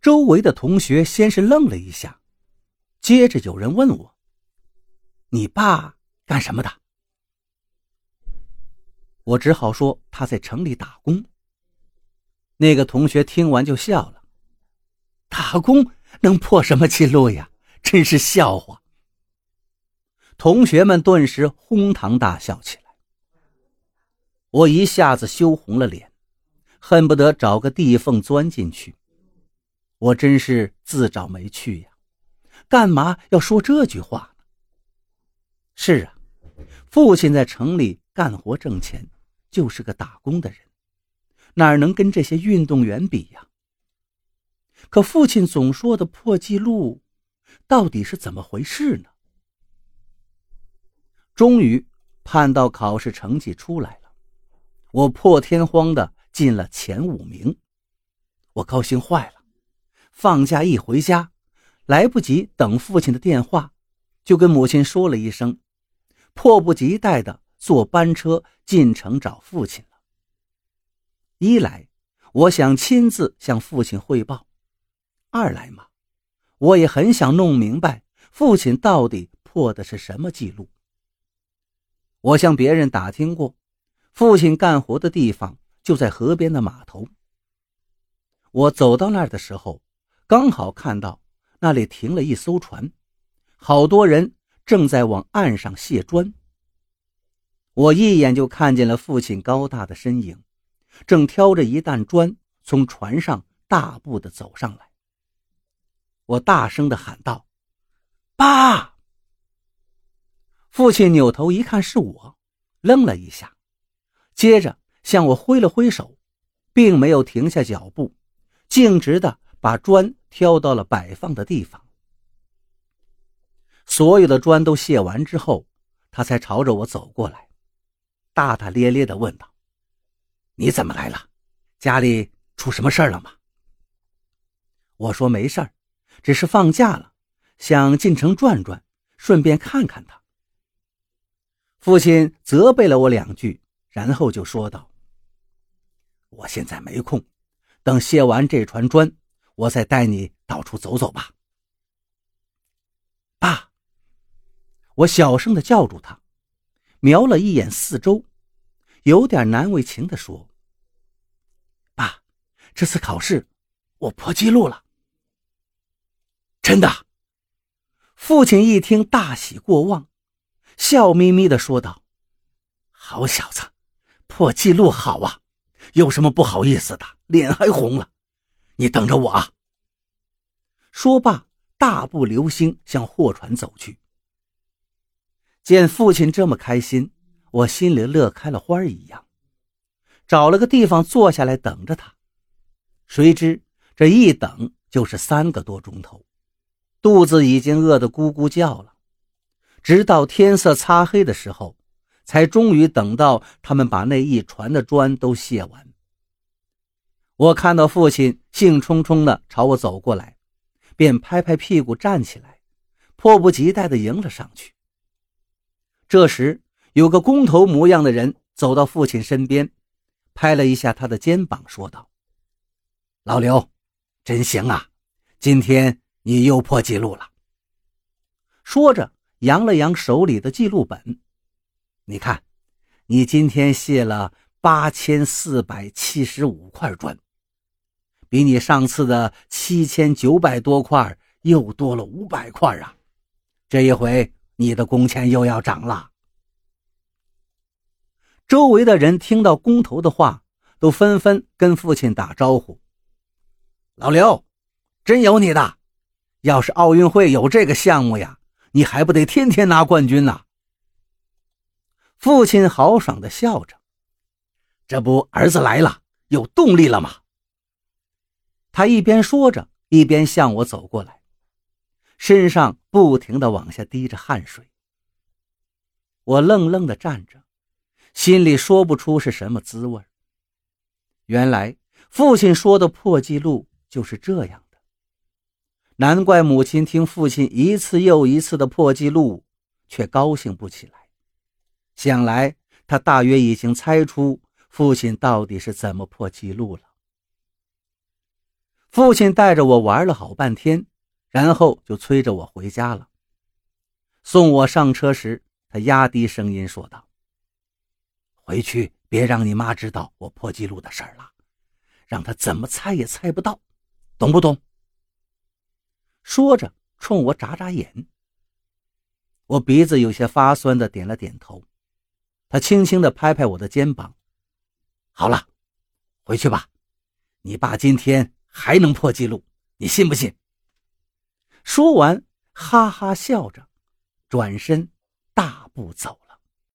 周围的同学先是愣了一下，接着有人问我：“你爸干什么的？”我只好说他在城里打工。那个同学听完就笑了：“打工能破什么记录呀？真是笑话！”同学们顿时哄堂大笑起来。我一下子羞红了脸，恨不得找个地缝钻进去。我真是自找没趣呀！干嘛要说这句话呢？是啊，父亲在城里干活挣钱，就是个打工的人，哪能跟这些运动员比呀？可父亲总说的破纪录，到底是怎么回事呢？终于盼到考试成绩出来了。我破天荒的进了前五名，我高兴坏了。放假一回家，来不及等父亲的电话，就跟母亲说了一声，迫不及待的坐班车进城找父亲了。一来，我想亲自向父亲汇报；二来嘛，我也很想弄明白父亲到底破的是什么记录。我向别人打听过。父亲干活的地方就在河边的码头。我走到那儿的时候，刚好看到那里停了一艘船，好多人正在往岸上卸砖。我一眼就看见了父亲高大的身影，正挑着一担砖从船上大步的走上来。我大声的喊道：“爸！”父亲扭头一看是我，愣了一下。接着向我挥了挥手，并没有停下脚步，径直的把砖挑到了摆放的地方。所有的砖都卸完之后，他才朝着我走过来，大大咧咧的问道：“你怎么来了？家里出什么事儿了吗？”我说：“没事儿，只是放假了，想进城转转，顺便看看他。”父亲责备了我两句。然后就说道：“我现在没空，等卸完这船砖，我再带你到处走走吧。”爸，我小声的叫住他，瞄了一眼四周，有点难为情的说：“爸，这次考试我破纪录了。”真的。父亲一听大喜过望，笑眯眯的说道：“好小子！”破纪录好啊，有什么不好意思的？脸还红了，你等着我啊！说罢，大步流星向货船走去。见父亲这么开心，我心里乐开了花一样，找了个地方坐下来等着他。谁知这一等就是三个多钟头，肚子已经饿得咕咕叫了。直到天色擦黑的时候。才终于等到他们把那一船的砖都卸完。我看到父亲兴冲冲地朝我走过来，便拍拍屁股站起来，迫不及待地迎了上去。这时，有个工头模样的人走到父亲身边，拍了一下他的肩膀，说道：“老刘，真行啊，今天你又破纪录了。”说着，扬了扬手里的记录本。你看，你今天卸了八千四百七十五块砖，比你上次的七千九百多块又多了五百块啊！这一回你的工钱又要涨了。周围的人听到工头的话，都纷纷跟父亲打招呼：“老刘，真有你的！要是奥运会有这个项目呀，你还不得天天拿冠军呢？”父亲豪爽的笑着，这不儿子来了，有动力了吗？他一边说着，一边向我走过来，身上不停的往下滴着汗水。我愣愣的站着，心里说不出是什么滋味。原来父亲说的破纪录就是这样的，难怪母亲听父亲一次又一次的破纪录，却高兴不起来。想来，他大约已经猜出父亲到底是怎么破纪录了。父亲带着我玩了好半天，然后就催着我回家了。送我上车时，他压低声音说道：“回去别让你妈知道我破纪录的事儿了，让她怎么猜也猜不到，懂不懂？”说着，冲我眨眨眼。我鼻子有些发酸的点了点头。他轻轻的拍拍我的肩膀：“好了，回去吧，你爸今天。”还能破纪录，你信不信？说完，哈哈笑着，转身大步走了。